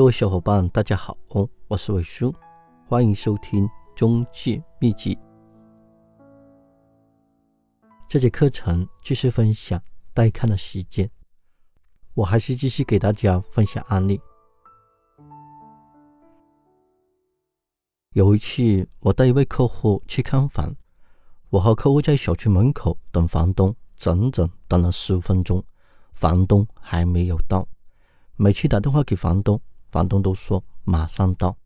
各位小伙伴，大家好，我是伟叔，欢迎收听中介秘籍。这节课程继续分享带看的时间，我还是继续给大家分享案例。有一次，我带一位客户去看房，我和客户在小区门口等房东，整整等了十五分钟，房东还没有到。每次打电话给房东，房东都说马上到。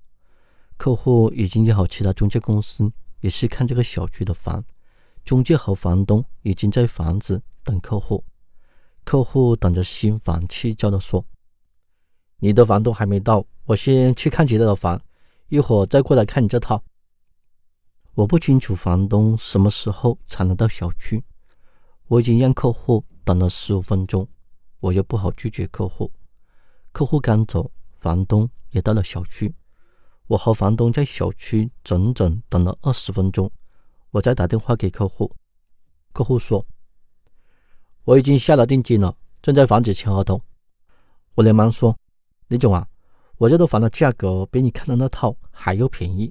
客户已经约好其他中介公司，也是看这个小区的房。中介和房东已经在房子等客户，客户等着心烦气躁的说：“你的房东还没到，我先去看其他的房。”一会儿再过来看你这套。我不清楚房东什么时候才能到小区，我已经让客户等了十五分钟，我又不好拒绝客户。客户刚走，房东也到了小区，我和房东在小区整整等了二十分钟。我再打电话给客户，客户说我已经下了定金了，正在房子签合同。我连忙说：“李总啊。”我这套房的价格比你看的那套还要便宜，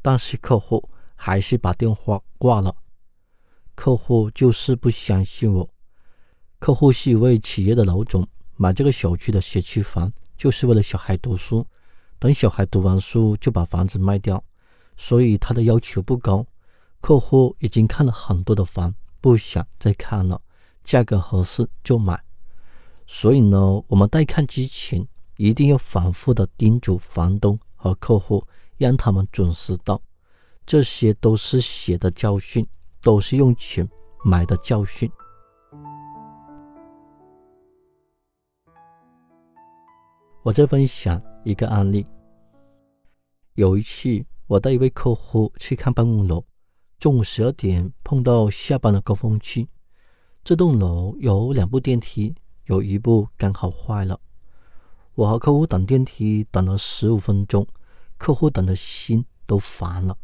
但是客户还是把电话挂了。客户就是不相信我。客户是一位企业的老总，买这个小区的学区房就是为了小孩读书，等小孩读完书就把房子卖掉，所以他的要求不高。客户已经看了很多的房，不想再看了，价格合适就买。所以呢，我们带看之前。一定要反复的叮嘱房东和客户，让他们准时到。这些都是血的教训，都是用钱买的教训。我再分享一个案例。有一次，我带一位客户去看办公楼，中午十二点碰到下班的高峰期。这栋楼有两部电梯，有一部刚好坏了。我和客户等电梯等了十五分钟，客户等的心都烦了。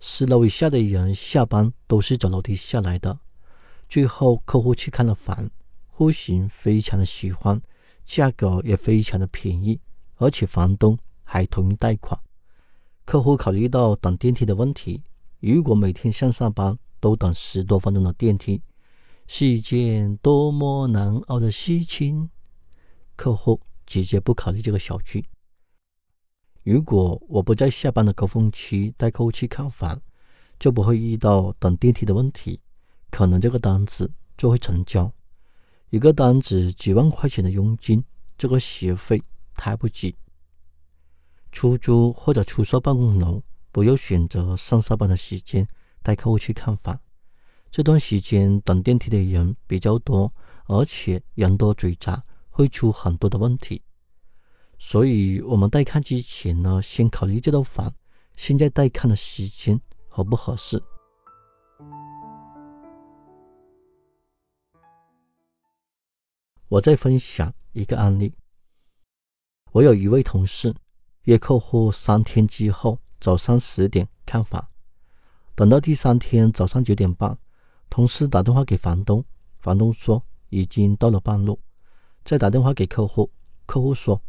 十楼以下的人下班都是走楼梯下来的。最后，客户去看了房，户型非常的喜欢，价格也非常的便宜，而且房东还同意贷款。客户考虑到等电梯的问题，如果每天上下班都等十多分钟的电梯，是一件多么难熬的事情。客户。直接不考虑这个小区。如果我不在下班的高峰期带客户去看房，就不会遇到等电梯的问题，可能这个单子就会成交。一个单子几万块钱的佣金，这个学费太不值。出租或者出售办公楼，不要选择上下班的时间带客户去看房，这段时间等电梯的人比较多，而且人多嘴杂。会出很多的问题，所以我们带看之前呢，先考虑这套房现在带看的时间合不合适。我再分享一个案例，我有一位同事约客户三天之后早上十点看房，等到第三天早上九点半，同事打电话给房东，房东说已经到了半路。再打电话给客户，客户说：“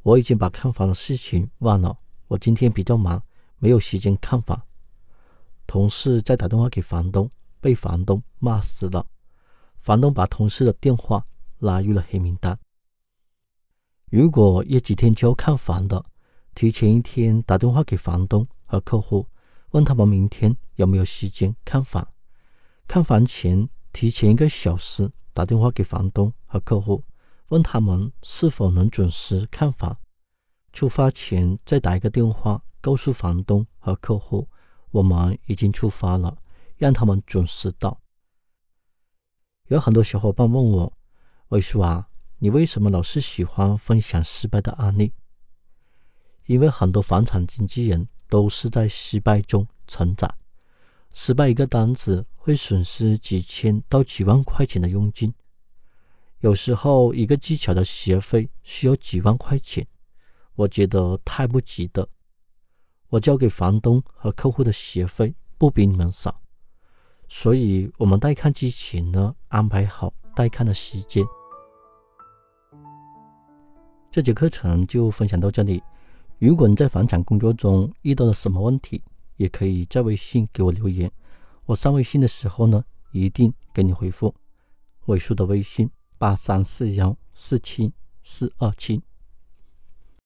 我已经把看房的事情忘了，我今天比较忙，没有时间看房。”同事再打电话给房东，被房东骂死了。房东把同事的电话拉入了黑名单。如果约几天就要看房的，提前一天打电话给房东和客户，问他们明天有没有时间看房。看房前提前一个小时打电话给房东和客户。问他们是否能准时看房，出发前再打一个电话告诉房东和客户，我们已经出发了，让他们准时到。有很多小伙伴问我，魏叔啊，你为什么老是喜欢分享失败的案例？因为很多房产经纪人都是在失败中成长，失败一个单子会损失几千到几万块钱的佣金。有时候一个技巧的学费需要几万块钱，我觉得太不值得。我交给房东和客户的学费不比你们少，所以我们带看之前呢，安排好带看的时间。这节课程就分享到这里。如果你在房产工作中遇到了什么问题，也可以在微信给我留言，我上微信的时候呢，一定给你回复。尾数的微信八三四幺四七四二七。